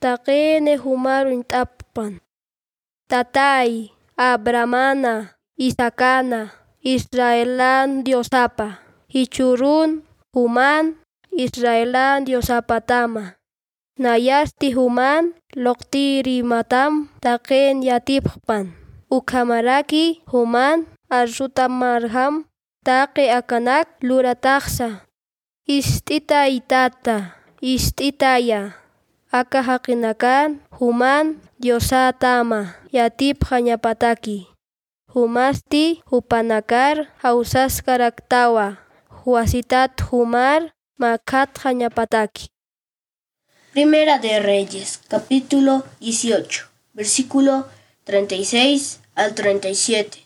taqene humarun tapan. Tatay, Abramana, Isakana, Israelan Diosapa, Hichurun, Human, Israelan Diosapatama. Nayasti human, loktiri matam, taken yatippan. Ukhamaraki, human, arsuta marham, take akanak lurataksa. Istita itata, istitaya. Aka hakinakan, human, diosatama, yatip hanyapataki. Humasti hupanakar hausas karaktawa. Huasitat humar makat hanyapataki. Primera de Reyes, capítulo 18, versículo 36 al 37.